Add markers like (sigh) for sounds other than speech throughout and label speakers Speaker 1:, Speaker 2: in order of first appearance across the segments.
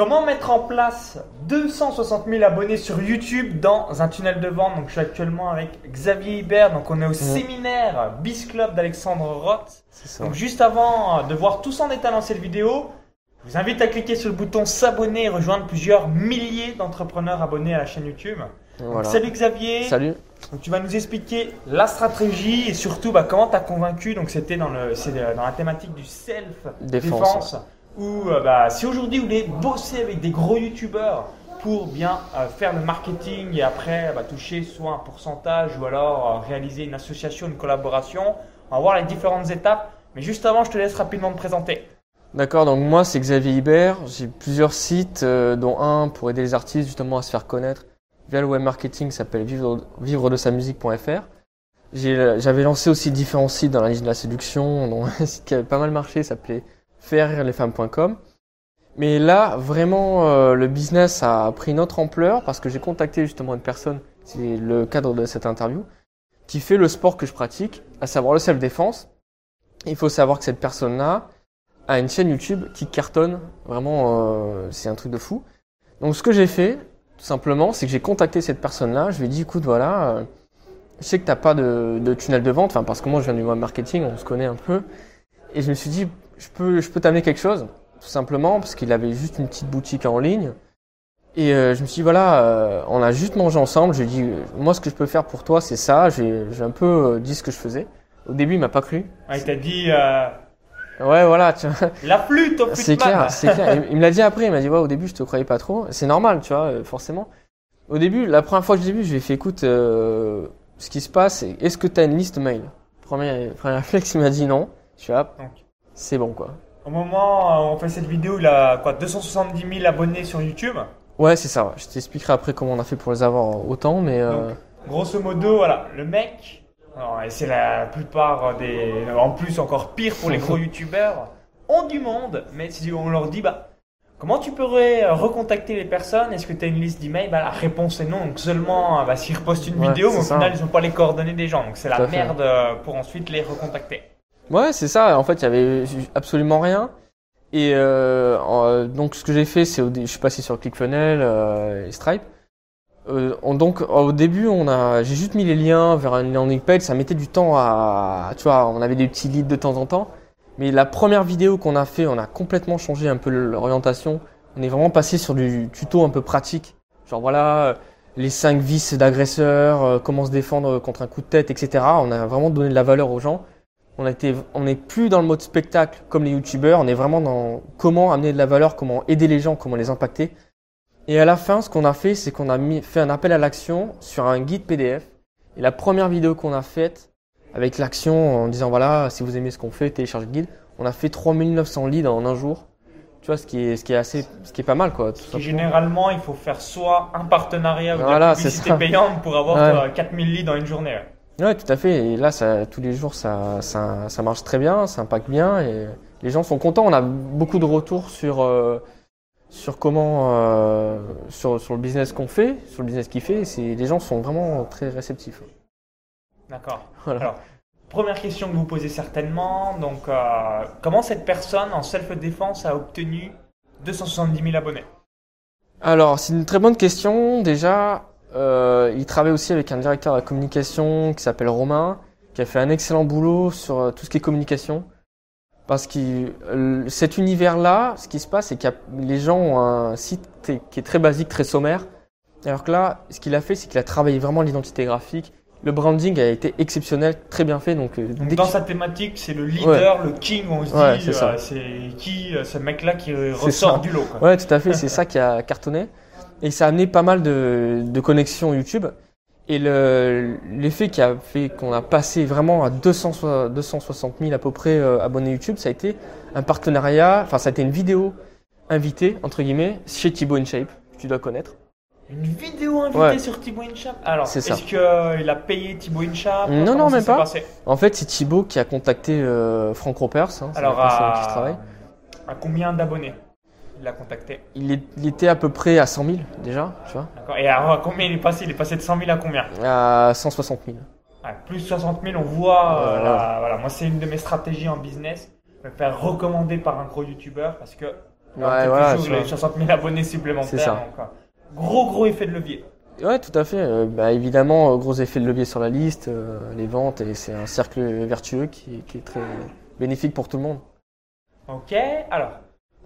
Speaker 1: Comment mettre en place 260 000 abonnés sur YouTube dans un tunnel de vente? Donc, je suis actuellement avec Xavier Hibert. Donc, on est au séminaire Biz Club d'Alexandre Roth. Donc, juste avant de voir tout ça en détail dans cette vidéo, je vous invite à cliquer sur le bouton s'abonner et rejoindre plusieurs milliers d'entrepreneurs abonnés à la chaîne YouTube. Donc, salut Xavier.
Speaker 2: Salut.
Speaker 1: Donc, tu vas nous expliquer la stratégie et surtout bah, comment tu as convaincu? Donc, c'était dans, le, c'est dans la thématique du self-défense. Ou euh, bah, si aujourd'hui vous voulez bosser avec des gros youtubeurs pour bien euh, faire le marketing et après bah, toucher soit un pourcentage ou alors euh, réaliser une association, une collaboration, on va voir les différentes étapes. Mais juste avant, je te laisse rapidement te présenter.
Speaker 2: D'accord, donc moi c'est Xavier Hibert, j'ai plusieurs sites, dont un pour aider les artistes justement à se faire connaître via le web marketing s'appelle vivre, de sa musique.fr. J'avais lancé aussi différents sites dans la liste de la séduction, dont (laughs) un site qui avait pas mal marché s'appelait femmes.com. Mais là, vraiment, euh, le business a pris une autre ampleur parce que j'ai contacté justement une personne, c'est le cadre de cette interview, qui fait le sport que je pratique, à savoir le self-défense. Il faut savoir que cette personne-là a une chaîne YouTube qui cartonne. Vraiment, euh, c'est un truc de fou. Donc, ce que j'ai fait, tout simplement, c'est que j'ai contacté cette personne-là. Je lui ai dit, écoute, voilà, euh, je sais que t'as pas de, de, tunnel de vente, enfin, parce que moi, je viens du web marketing, on se connaît un peu. Et je me suis dit, je peux, je peux t'amener quelque chose, tout simplement, parce qu'il avait juste une petite boutique en ligne. Et euh, je me suis dit, voilà, euh, on a juste mangé ensemble. J'ai dit, moi, ce que je peux faire pour toi, c'est ça. J'ai un peu euh, dit ce que je faisais. Au début, il m'a pas cru.
Speaker 1: Ah, il t'a dit.
Speaker 2: Ouais, voilà. Tu
Speaker 1: vois. La flûte, au
Speaker 2: C'est clair, c'est clair. Il, me l'a dit après. Il m'a dit, ouais, au début, je te croyais pas trop. C'est normal, tu vois, forcément. Au début, la première fois que je l'ai vu, je lui ai fait, écoute, ce qui se passe, est-ce que tu as une liste mail? Premier, premier réflexe, il m'a dit non. Suis là c'est bon quoi.
Speaker 1: Au moment où on fait cette vidéo, il a quoi 270 000 abonnés sur YouTube
Speaker 2: Ouais, c'est ça. Je t'expliquerai après comment on a fait pour les avoir autant, mais. Euh,
Speaker 1: grosso modo, voilà, le mec, et c'est la plupart des. En plus, encore pire pour les gros (laughs) youtubeurs, ont du monde, mais si on leur dit, bah, comment tu pourrais recontacter les personnes? Est-ce que tu as une liste d'emails? Bah, La réponse est non. Donc seulement, bah, s'ils repostent une vidéo, mais au final, ils n'ont pas les coordonnées des gens. Donc c'est la merde pour ensuite les recontacter.
Speaker 2: Ouais, c'est ça. En fait, il y avait absolument rien. Et euh, euh, donc, ce que j'ai fait, c'est je suis passé sur ClickFunnels euh, et Stripe. Euh, donc, au début, on a, j'ai juste mis les liens vers un landing page. Ça mettait du temps à, tu vois, on avait des petits leads de temps en temps. Mais la première vidéo qu'on a fait, on a complètement changé un peu l'orientation. On est vraiment passé sur du tuto un peu pratique. Genre voilà, les cinq vices d'agresseurs, comment se défendre contre un coup de tête, etc. On a vraiment donné de la valeur aux gens. On était, on n'est plus dans le mode spectacle comme les youtubeurs. On est vraiment dans comment amener de la valeur, comment aider les gens, comment les impacter. Et à la fin, ce qu'on a fait, c'est qu'on a mis, fait un appel à l'action sur un guide PDF. Et la première vidéo qu'on a faite avec l'action en disant voilà, si vous aimez ce qu'on fait, téléchargez le guide. On a fait 3900 leads en un jour. Tu vois, ce qui est, ce qui est assez, ce qui est pas mal, quoi.
Speaker 1: généralement, il faut faire soit un partenariat ou voilà, une publicité payante pour avoir 4000 leads en une journée.
Speaker 2: Ouais, tout à fait. Et là, ça, tous les jours, ça, ça, ça, marche très bien, ça impacte bien et les gens sont contents. On a beaucoup de retours sur, euh, sur comment, euh, sur, sur le business qu'on fait, sur le business qu'il fait. C'est, les gens sont vraiment très réceptifs.
Speaker 1: D'accord. Alors, première question que vous posez certainement. Donc, euh, comment cette personne en self-défense a obtenu 270 000 abonnés?
Speaker 2: Alors, c'est une très bonne question. Déjà, euh, il travaille aussi avec un directeur de la communication qui s'appelle Romain, qui a fait un excellent boulot sur euh, tout ce qui est communication. Parce que euh, cet univers-là, ce qui se passe, c'est que les gens ont un site qui est très basique, très sommaire. Alors que là, ce qu'il a fait, c'est qu'il a travaillé vraiment l'identité graphique. Le branding a été exceptionnel, très bien fait. Donc,
Speaker 1: dans sa thématique, c'est le leader, le king, on se dit, c'est qui ce mec-là qui ressort du lot. Quoi.
Speaker 2: Ouais, tout à fait, c'est (laughs) ça qui a cartonné. Et ça a amené pas mal de, de connexions YouTube. Et l'effet qui a fait qu'on a passé vraiment à 200, 260 000 à peu près euh, abonnés YouTube, ça a été un partenariat, enfin ça a été une vidéo invitée, entre guillemets, chez Thibaut InShape, que tu dois connaître.
Speaker 1: Une vidéo invitée sur Thibaut InShape? Alors, est-ce qu'il euh, a payé Thibaut InShape?
Speaker 2: Non, non, même pas. En fait, c'est Thibaut qui a contacté euh, Franck Ropers. Hein,
Speaker 1: Alors, à... à combien d'abonnés? L'a contacté
Speaker 2: il, était à peu près à 100 000 déjà, tu vois.
Speaker 1: D'accord. Et à combien il est passé? Il est passé de 100 000 à combien?
Speaker 2: À 160 000.
Speaker 1: plus 60 000, on voit. Euh, voilà, moi, c'est une de mes stratégies en business, me faire recommander par un gros YouTuber parce que Ouais, voilà, les 60 000 abonnés supplémentaires. C'est ça. Euh, gros, gros effet de levier.
Speaker 2: Ouais, tout à fait. Euh, bah, évidemment, gros effet de levier sur la liste, euh, les ventes, et c'est un cercle vertueux qui, qui, est très bénéfique pour tout le monde.
Speaker 1: Ok, alors,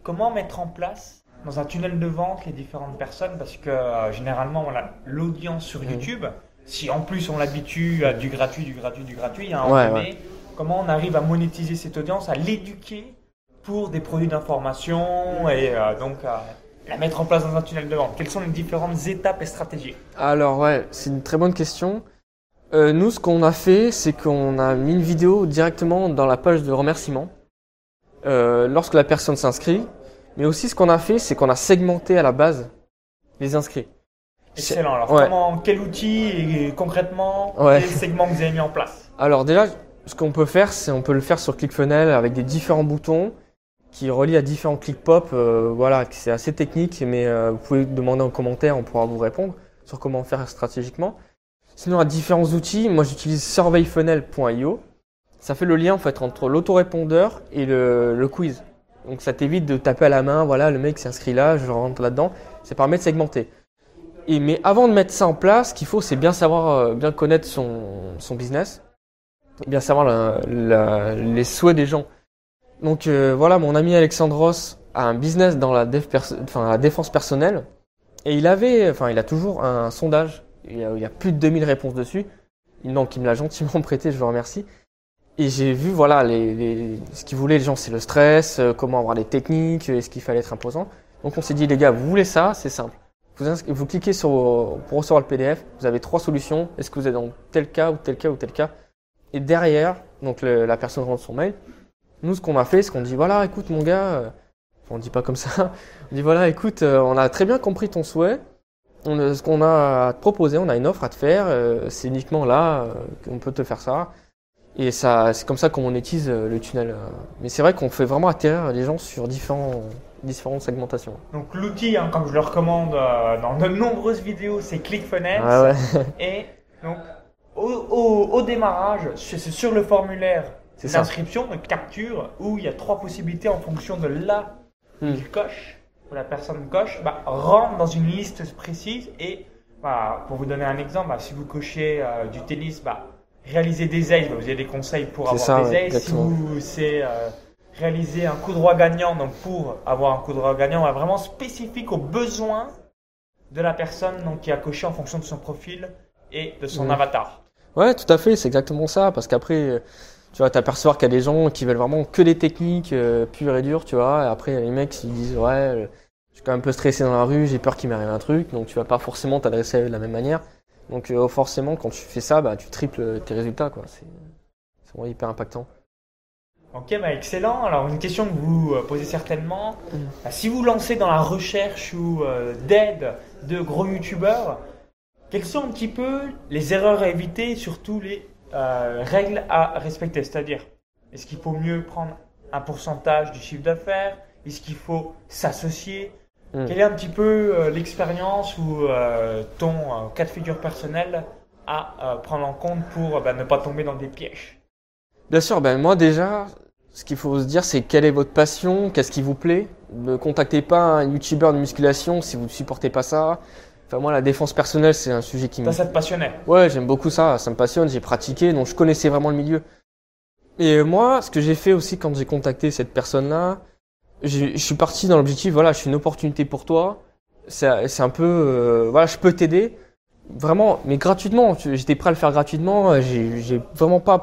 Speaker 1: comment mettre en place dans un tunnel de vente les différentes personnes? Parce que généralement, voilà, l'audience sur mmh. YouTube, si en plus on l'habitue à du gratuit, du gratuit, du gratuit, il y a un ouais, comment on arrive à monétiser cette audience, à l'éduquer pour des produits d'information et euh, donc la mettre en place dans un tunnel de vente? Quelles sont les différentes étapes et stratégies?
Speaker 2: Alors ouais, c'est une très bonne question. Euh, nous, ce qu'on a fait, c'est qu'on a mis une vidéo directement dans la page de remerciement euh, lorsque la personne s'inscrit. Mais aussi, ce qu'on a fait, c'est qu'on a segmenté à la base les inscrits.
Speaker 1: Excellent. Alors, comment, quel outil et concrètement, quel segment que vous avez mis en place?
Speaker 2: Alors déjà, ce qu'on peut faire, c'est on peut le faire sur ClickFunnels avec des différents boutons qui relient à différents clics pop. Euh, voilà, c'est assez technique, mais euh, vous pouvez demander en commentaire, on pourra vous répondre sur comment faire stratégiquement. Sinon, à différents outils, moi j'utilise surveyfunnel.io. Ça fait le lien en fait entre l'autorépondeur et le, quiz. Donc ça t'évite de taper à la main, voilà, le mec s'inscrit là, je rentre là-dedans. Ça permet de segmenter. Et mais avant de mettre ça en place, ce qu'il faut, c'est bien savoir, euh, bien connaître son, son business bien savoir les souhaits des gens. Donc euh, voilà, mon ami Alexandros a un business dans la, défense personnelle et il avait, enfin il a toujours un sondage. Il y a, plus de 2000 réponses dessus. Il me l'a gentiment (laughs) prêté, je vous remercie. Et j'ai vu voilà les, ce qu'il voulait les gens, c'est le stress, euh, comment avoir des techniques, est-ce qu'il fallait être imposant. Donc on s'est dit les gars, vous voulez ça, c'est simple. Vous, vous cliquez sur pour recevoir le PDF, vous avez trois solutions. Est-ce que vous êtes dans tel cas ou tel cas ou tel cas? Et derrière, donc la personne rentre son mail. Nous, ce qu'on a fait, c'est qu'on dit voilà, écoute mon gars, euh, on dit pas comme ça. (laughs) On dit voilà, écoute, euh, on a très bien compris ton souhait. On, ce qu'on a à te proposer, on a une offre à te faire. Euh, c'est uniquement là qu'on peut te faire ça. Et ça, c'est comme ça qu'on monétise le tunnel. Mais c'est vrai qu'on fait vraiment atterrir les gens sur différents, différentes segmentations.
Speaker 1: Donc l'outil, hein, comme je le recommande dans de nombreuses vidéos, c'est ClickFunnels.
Speaker 2: Ah ouais. (laughs)
Speaker 1: et donc au, démarrage, c'est sur le formulaire d'inscription, de capture, où il y a trois possibilités en fonction de là où hmm. coche, où la personne coche, bah, rentre dans une liste précise et bah, pour vous donner un exemple, bah, si vous cochez euh, du tennis, bah, réaliser des ailes, vous avez des conseils pour avoir des ailes. Si vous c'est euh, réaliser un coup droit gagnant, donc pour avoir un coup droit gagnant, vraiment spécifique aux besoins de la personne donc, qui a coché en fonction de son profil et de son avatar.
Speaker 2: Ouais, tout à fait, c'est exactement ça. Parce qu'après, tu vas t'apercevoir qu'il y a des gens qui veulent vraiment que des techniques euh, pures et dures, tu vois. Et après, les mecs, ils disent, ouais, je suis quand même un peu stressé dans la rue, j'ai peur qu'il m'arrive un truc. Donc, tu vas pas forcément t'adresser à eux de la même manière. Donc, euh, forcément, quand tu fais ça, bah, tu triples tes résultats, quoi. C'est vraiment hyper impactant.
Speaker 1: Ok, bah excellent. Alors une question que vous euh, posez certainement, mm. bah, si vous lancez dans la recherche ou d'aide de gros youtubeurs, quelles sont un petit peu les erreurs à éviter et surtout les euh, règles à respecter? C'est-à-dire, est-ce qu'il faut mieux prendre un pourcentage du chiffre d'affaires? Est-ce qu'il faut s'associer? Hmm. Quelle est un petit peu euh, l'expérience ou euh, ton cas de figure personnel à prendre en compte pour bah, ne pas tomber dans des pièges?
Speaker 2: Bien sûr, ben moi déjà, ce qu'il faut se dire, c'est quelle est votre passion, qu'est-ce qui vous plaît? Ne contactez pas un youtubeur de musculation si vous ne supportez pas ça. Enfin, moi, la défense personnelle, c'est un sujet qui
Speaker 1: me. Ça, te passionnait?
Speaker 2: Ouais, j'aime beaucoup ça. Ça me passionne. J'ai pratiqué, donc je connaissais vraiment le milieu. Et moi, ce que j'ai fait aussi quand j'ai contacté cette personne-là, je suis parti dans l'objectif, voilà, je suis une opportunité pour toi. C'est un peu, euh, voilà, je peux t'aider. Vraiment, mais gratuitement. J'étais prêt à le faire gratuitement. J'ai vraiment pas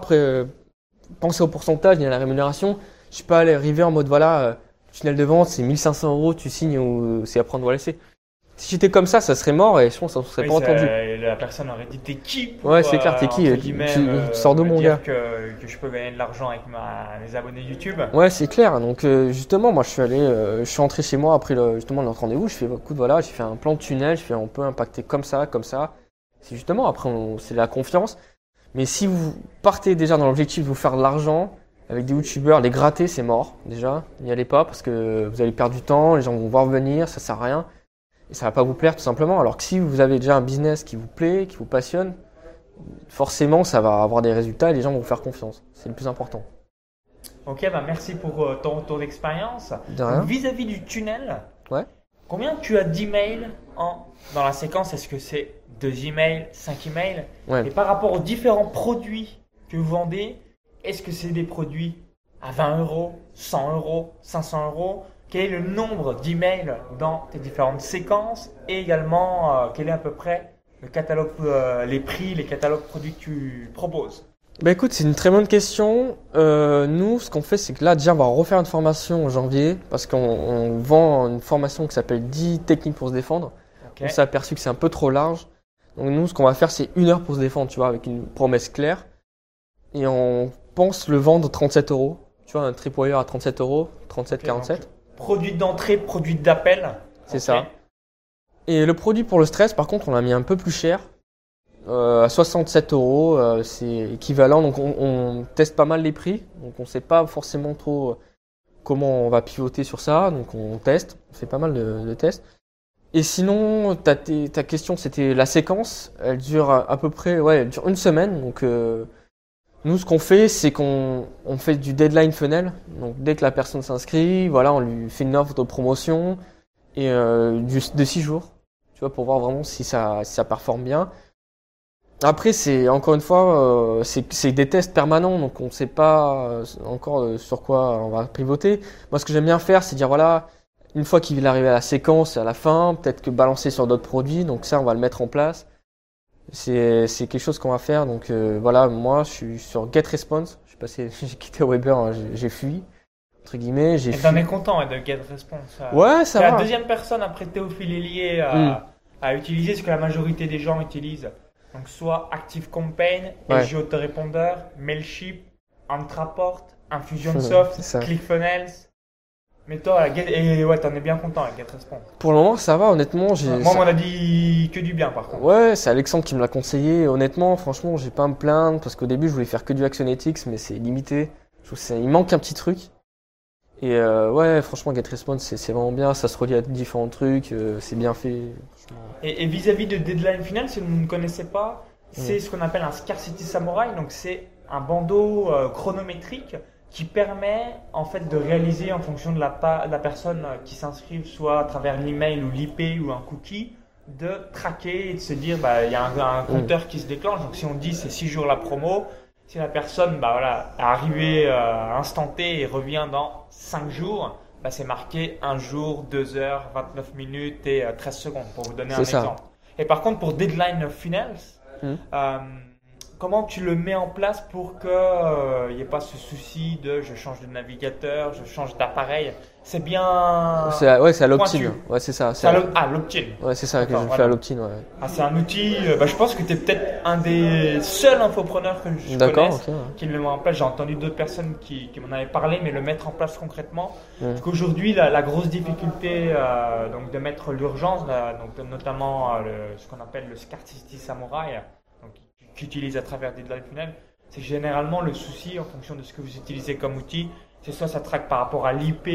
Speaker 2: pensé au pourcentage ni à la rémunération. Je suis pas allé arriver en mode, voilà, euh, tunnel de vente, c'est 1500 euros, tu signes ou c'est à prendre ou à laisser. Si j'étais comme ça, ça serait mort et je pense que ça serait pas entendu.
Speaker 1: La personne aurait dit t'es qui
Speaker 2: Ouais, c'est clair, t'es qui euh, tu,
Speaker 1: tu, sors de mon gars. Que, que je peux gagner de l'argent avec ma, mes abonnés YouTube.
Speaker 2: Ouais, c'est clair. Donc euh, justement, moi je suis allé, euh, je suis entré chez moi après le, justement notre rendez-vous. Je fais, écoute, voilà, j'ai fait un plan de tunnel. Je fais, on peut impacter comme ça, comme ça. C'est justement après, c'est la confiance. Mais si vous partez déjà dans l'objectif de vous faire de l'argent avec des youtubeurs, les gratter, c'est mort déjà. N'y allez pas parce que vous allez perdre du temps. Les gens vont voir venir, ça sert à rien et ça va pas vous plaire tout simplement. Alors que si vous avez déjà un business qui vous plaît, qui vous passionne, forcément ça va avoir des résultats et les gens vont vous faire confiance. C'est le plus important.
Speaker 1: Ok, bah merci pour euh, ton retour d'expérience. Vis-à-vis du tunnel,
Speaker 2: ouais.
Speaker 1: combien tu as d'emails en, dans la séquence? Est-ce que c'est 2 emails, 5 emails?
Speaker 2: Ouais.
Speaker 1: Et par rapport aux différents produits que vous vendez, est-ce que c'est des produits à 20 euros, 100 euros, 500 euros? Quel est le nombre d'emails dans tes différentes séquences Et également, euh, quel est à peu près le catalogue, euh, les prix, les catalogues produits que tu proposes?
Speaker 2: Bah écoute, c'est une très bonne question. Euh, nous, ce qu'on fait, c'est que là, déjà, on va refaire une formation en janvier parce qu'on vend une formation qui s'appelle 10 techniques pour se défendre. On s'est aperçu que c'est un peu trop large. Donc nous, ce qu'on va faire, c'est une heure pour se défendre, tu vois, avec une promesse claire. Et on pense le vendre 37 euros. Tu vois, un tripwire à 37 euros, 37, 47.
Speaker 1: Produit d'entrée, produit d'appel.
Speaker 2: C'est ça. Et le produit pour le stress, par contre, on l'a mis un peu plus cher. Euh, à 67 euros, euh, c'est équivalent. Donc on, teste pas mal les prix. Donc on sait pas forcément trop euh, comment on va pivoter sur ça. Donc on teste, on fait pas mal de, tests. Et sinon, ta, ta question c'était la séquence. Elle dure à, peu près, ouais, elle dure une semaine. Donc nous, ce qu'on fait, c'est qu'on on fait du deadline funnel. Donc dès que la personne s'inscrit, voilà, on lui fait une offre de promotion et du, de 6 jours. Tu vois, pour voir vraiment si ça, si ça performe bien. Après, c'est encore une fois, euh, c'est des tests permanents, donc on ne sait pas euh, encore euh, sur quoi on va pivoter. Moi, ce que j'aime bien faire, c'est dire voilà, une fois qu'il arrive à la séquence, à la fin, peut-être que balancer sur d'autres produits. Donc ça, on va le mettre en place. C'est quelque chose qu'on va faire. Donc voilà, moi, je suis sur GetResponse. Je suis passé, (laughs) j'ai quitté Weber, hein, j'ai fui entre guillemets. J'ai.
Speaker 1: T'en es content de GetResponse.
Speaker 2: Ouais, ça va.
Speaker 1: la deuxième personne après Théophile Hélier à, hmm. à utiliser ce que la majorité des gens utilisent. Donc soit ActiveCampaign, ouais. Autorépondeur, Mailchimp, Antraport, Infusionsoft, (laughs) ClickFunnels. Mais toi, et ouais, t'en es bien content avec GetResponse.
Speaker 2: Pour le moment, ça va, honnêtement.
Speaker 1: Moi, on a dit que du bien, par contre.
Speaker 2: Ouais, c'est Alexandre qui me l'a conseillé. Honnêtement, franchement, j'ai pas à me plaindre parce qu'au début, je voulais faire que du Actionetics, mais c'est limité. Je trouve il manque un petit truc. Et euh, ouais, franchement, GetResponse, c'est vraiment bien. Ça se relie à différents trucs. Euh, c'est bien fait.
Speaker 1: Et vis-à-vis de Deadline Final, si vous ne connaissez pas, c'est ce qu'on appelle un Scarcity Samurai. Donc c'est un bandeau euh, chronométrique qui permet en fait de réaliser en fonction de la, la personne qui s'inscrit, soit à travers l'email ou l'IP ou un cookie, de traquer et de se dire bah il y a un, compteur qui se déclenche. Donc si on dit c'est 6 jours la promo, si la personne bah voilà est arrivée à instant T et revient dans 5 jours, bah, c'est marqué 1 jour, 2 heures, 29 minutes et 13 euh, secondes, pour vous donner un exemple. Et par contre, pour Deadline Finals, hmm. euh, comment tu le mets en place pour qu'il n'y ait pas ce souci de je change de navigateur, je change d'appareil c'est bien.
Speaker 2: C'est ouais, c'est à l'opt-in. Ouais, c'est ça.
Speaker 1: C'est à ah, l'opt-in.
Speaker 2: Ouais, c'est ça que je fais à l'opt-in. Ouais.
Speaker 1: Ah, c'est un outil. Euh, bah, je pense que tu es peut-être un des seuls infopreneurs que je connaisse qui le met en place. J'ai entendu d'autres personnes qui, qui m'en avaient parlé, mais le mettre en place concrètement. Parce qu'aujourd'hui, la, la, grosse difficulté euh, donc de mettre l'urgence, donc notamment euh, ce qu'on appelle le Scarcity Samurai, donc, qui utilise à travers Deadline Funnel, c'est généralement le souci en fonction de ce que vous utilisez comme outil c'est soit ça traque par rapport à l'IP,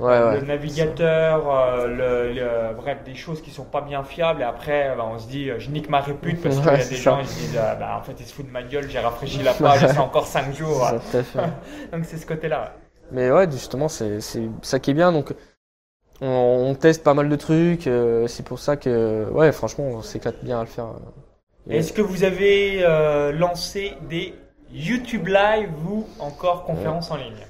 Speaker 1: le navigateur, euh, le, bref, des choses qui sont pas bien fiables. Et après, bah, on se dit, je nique ma répute parce qu'il y a des gens qui se disent, ah, bah, en fait, ils se foutent de ma gueule, j'ai rafraîchi la page, c'est encore 5 jours. (laughs) (laughs) donc c'est ce côté-là.
Speaker 2: Mais ouais, justement, c'est ça qui est bien. Donc, on, teste pas mal de trucs. Euh, c'est pour ça que, ouais, franchement, on s'éclate bien à le faire.
Speaker 1: Est-ce que vous avez euh, lancé des YouTube Live ou encore conférences en ligne?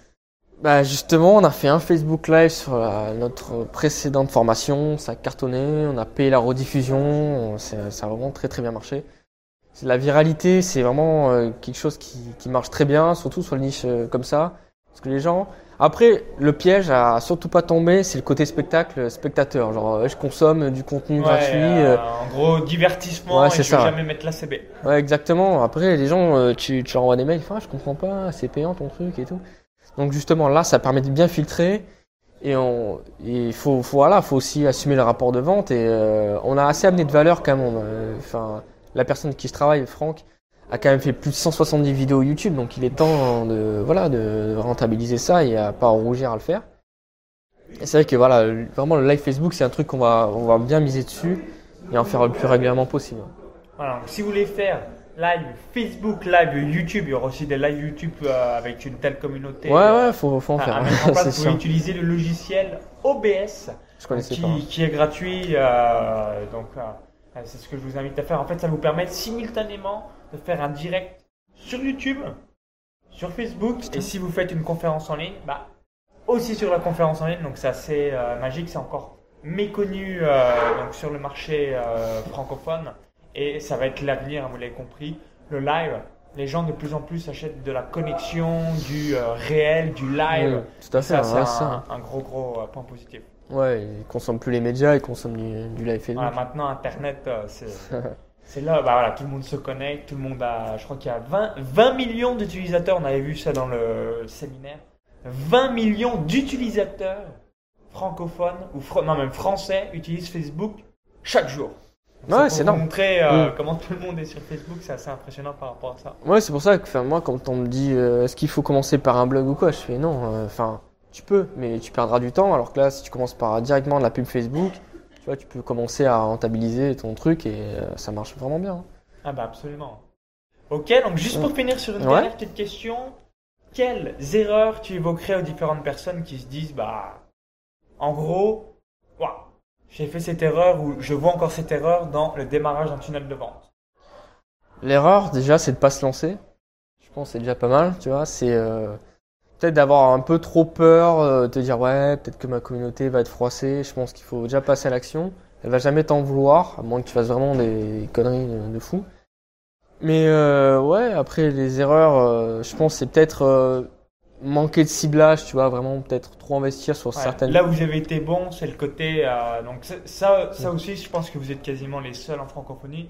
Speaker 2: Bah justement, on a fait un Facebook Live sur notre précédente formation, ça a cartonné, on a payé la rediffusion, ça a vraiment très très bien marché. La viralité, c'est vraiment euh, quelque chose qui, qui, marche très bien, surtout sur le niche euh, comme ça. Parce que les gens. Après, le piège à surtout pas tomber, c'est le côté spectacle, spectateur. Genre, je consomme du contenu gratuit.
Speaker 1: Euh, en gros, divertissement, ouais, et je vais jamais mettre la CB.
Speaker 2: Ouais, exactement. Après, les gens, tu, tu leur envoies des mails, enfin, je comprends pas, c'est payant ton truc et tout. Donc justement là, ça permet de bien filtrer et on, il faut, faut, voilà, faut aussi assumer le rapport de vente et euh, on a assez amené de valeur quand même. Enfin, la personne qui se travaille, Franck, a quand même fait plus de 170 vidéos YouTube, donc il est temps de, voilà, de rentabiliser ça et à pas rougir à le faire. Et c'est vrai que voilà, vraiment le live Facebook, c'est un truc qu'on va, on va bien miser dessus et en faire le plus régulièrement possible.
Speaker 1: Voilà, si vous voulez faire live Facebook, live YouTube. Il y aura aussi des live YouTube euh, avec une telle communauté.
Speaker 2: Ouais, ouais, faut, faut en faire. (laughs)
Speaker 1: vous utiliser le logiciel OBS qui, qui, est gratuit. Euh, donc, euh, c'est ce que je vous invite à faire. En fait, ça vous permet simultanément de faire un direct sur YouTube, sur Facebook. Et si vous faites une conférence en ligne, bah, aussi sur la conférence en ligne. Donc, c'est assez magique. C'est encore méconnu donc, sur le marché francophone. Et ça va être l'avenir, vous l'avez compris. Le live, les gens de plus en plus achètent de la connexion, du euh, réel, du live.
Speaker 2: tout à fait,
Speaker 1: ça, c'est un, gros, gros euh, point positif.
Speaker 2: Ouais, ils consomment plus les médias, ils consomment du, live
Speaker 1: Voilà, maintenant, Internet, euh, c'est. (laughs) c'est là, bah voilà, tout le monde se connecte, tout le monde a, je crois qu'il y a 20, 20 millions d'utilisateurs, on avait vu ça dans le séminaire, 20 millions d'utilisateurs francophones, ou non même français, utilisent Facebook chaque jour.
Speaker 2: Ouais, c'est
Speaker 1: normal. montrer euh, mm. comment tout le monde est sur Facebook, c'est assez impressionnant par rapport à ça.
Speaker 2: Ouais, c'est pour ça que moi, quand on me dit euh, est-ce qu'il faut commencer par un blog ou quoi, je fais non. Euh, enfin, tu peux, mais tu perdras du temps. Alors que là, si tu commences par directement de la pub Facebook, tu vois, tu peux commencer à rentabiliser ton truc et ça marche vraiment bien.
Speaker 1: Ah bah absolument. Ok, donc juste pour finir sur une dernière petite question, quelles erreurs tu évoquerais aux différentes personnes qui se disent bah, en gros, j'ai fait cette erreur ou je vois encore cette erreur dans le démarrage d'un tunnel de vente?
Speaker 2: L'erreur, déjà, c'est de pas se lancer. Je pense que c'est déjà pas mal, tu vois. C'est euh, peut-être d'avoir un peu trop peur, euh, de te dire ouais, peut-être que ma communauté va être froissée. Je pense qu'il faut déjà passer à l'action. Elle va jamais t'en vouloir, à moins que tu fasses vraiment des conneries de, fou. Mais euh, ouais, après les erreurs, je pense c'est peut-être manquer de ciblage, tu vois, vraiment peut-être trop investir sur certaines.
Speaker 1: Là où vous avez été bon, c'est le côté. Euh, donc ça, ça aussi, je pense que vous êtes quasiment les seuls en francophonie.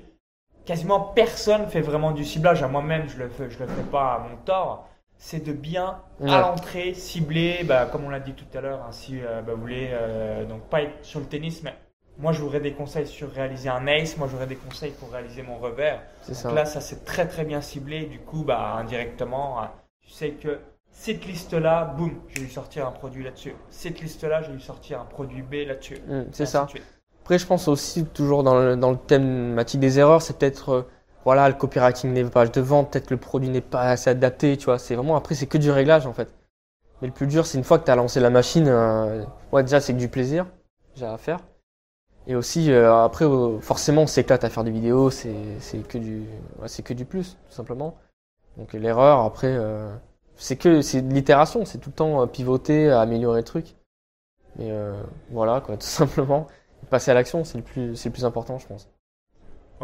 Speaker 1: Quasiment personne fait vraiment du ciblage. À moi-même, je le fais, je le fais pas à mon tort. C'est de bien à l'entrée cibler, bah, comme on l'a dit tout à l'heure. Hein, si euh, bah, vous voulez euh, donc pas être sur le tennis, mais moi j'aurais des conseils sur réaliser un ace. Moi j'aurais des conseils pour réaliser mon revers. Donc ça. là, ça c'est très très bien ciblé. Du coup, bah indirectement, tu sais que cette liste-là, boum, je vais lui sortir un produit là-dessus. Cette liste-là, je vais lui sortir un produit B là-dessus.
Speaker 2: Mm, c'est ça. Après, je pense aussi, toujours dans le, dans le thématique des erreurs, c'est peut-être, euh, voilà, le copywriting n'est pas de vente, peut-être le produit n'est pas assez adapté, tu vois. C'est vraiment, après, c'est que du réglage, en fait. Mais le plus dur, c'est une fois que tu as lancé la machine, euh, ouais, déjà, c'est que du plaisir, déjà à faire. Et aussi, euh, après, forcément, on s'éclate à faire des vidéos, c'est que du, c'est que du plus, tout simplement. Donc, l'erreur, après, c'est que c'est de l'itération, c'est tout le temps euh, pivoter, améliorer le truc. Mais euh, voilà, quoi, (laughs) tout simplement. Passer à l'action, c'est le plus, c'est le plus important, je pense.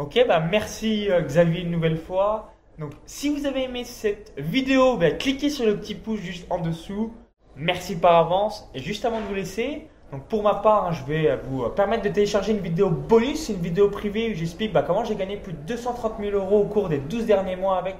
Speaker 1: Ok, bah merci euh, Xavier une nouvelle fois. Donc, si vous avez aimé cette vidéo, bah, cliquez sur le petit pouce juste en dessous. Merci par avance. Et juste avant de vous laisser, donc pour ma part, hein, je vais vous permettre de télécharger une vidéo bonus, une vidéo privée où j'explique bah, comment j'ai gagné plus de 230 000 euros au cours des 12 derniers mois avec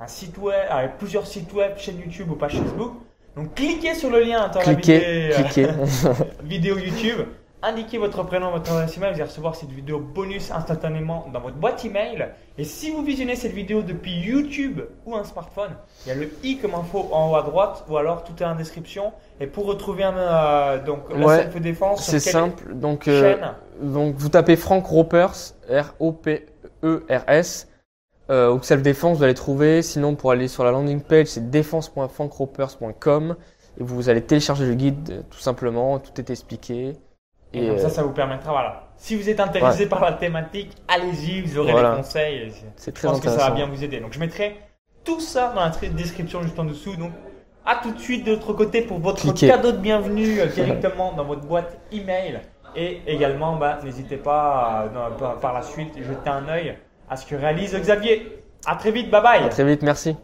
Speaker 1: un site web, avec plusieurs sites web, chaîne YouTube ou page Facebook. Donc cliquez sur le lien dans
Speaker 2: cliquez,
Speaker 1: la
Speaker 2: vidéo, (laughs)
Speaker 1: vidéo YouTube. Indiquez votre prénom, votre adresse email, vous allez recevoir cette vidéo bonus instantanément dans votre boîte email. Et si vous visionnez cette vidéo depuis YouTube ou un smartphone, il y a le i comme info en haut à droite ou alors tout est en description. Et pour retrouver un, euh, donc la
Speaker 2: ouais, self-défense, c'est simple. Donc, euh, donc vous tapez Frank Ropers, R-O-P-E-R-S. Euh, ou self-défense, vous allez trouver. Sinon, pour aller sur la landing page, c'est défense.frankropers.com et vous allez télécharger le guide tout simplement. Tout est expliqué.
Speaker 1: Et, comme ça, euh, ça vous permettra, voilà. Si vous êtes intéressé par la thématique, allez-y, vous aurez les conseils.
Speaker 2: C'est très
Speaker 1: Je pense que ça va bien vous aider. Donc, je mettrai tout ça dans la description juste en dessous. Donc, à tout de suite de l'autre côté pour votre cadeau de bienvenue directement dans votre boîte email. Et également, bah, n'hésitez pas par la suite jeter un œil à ce que réalise Xavier. À très vite, bye bye.
Speaker 2: À très vite, merci.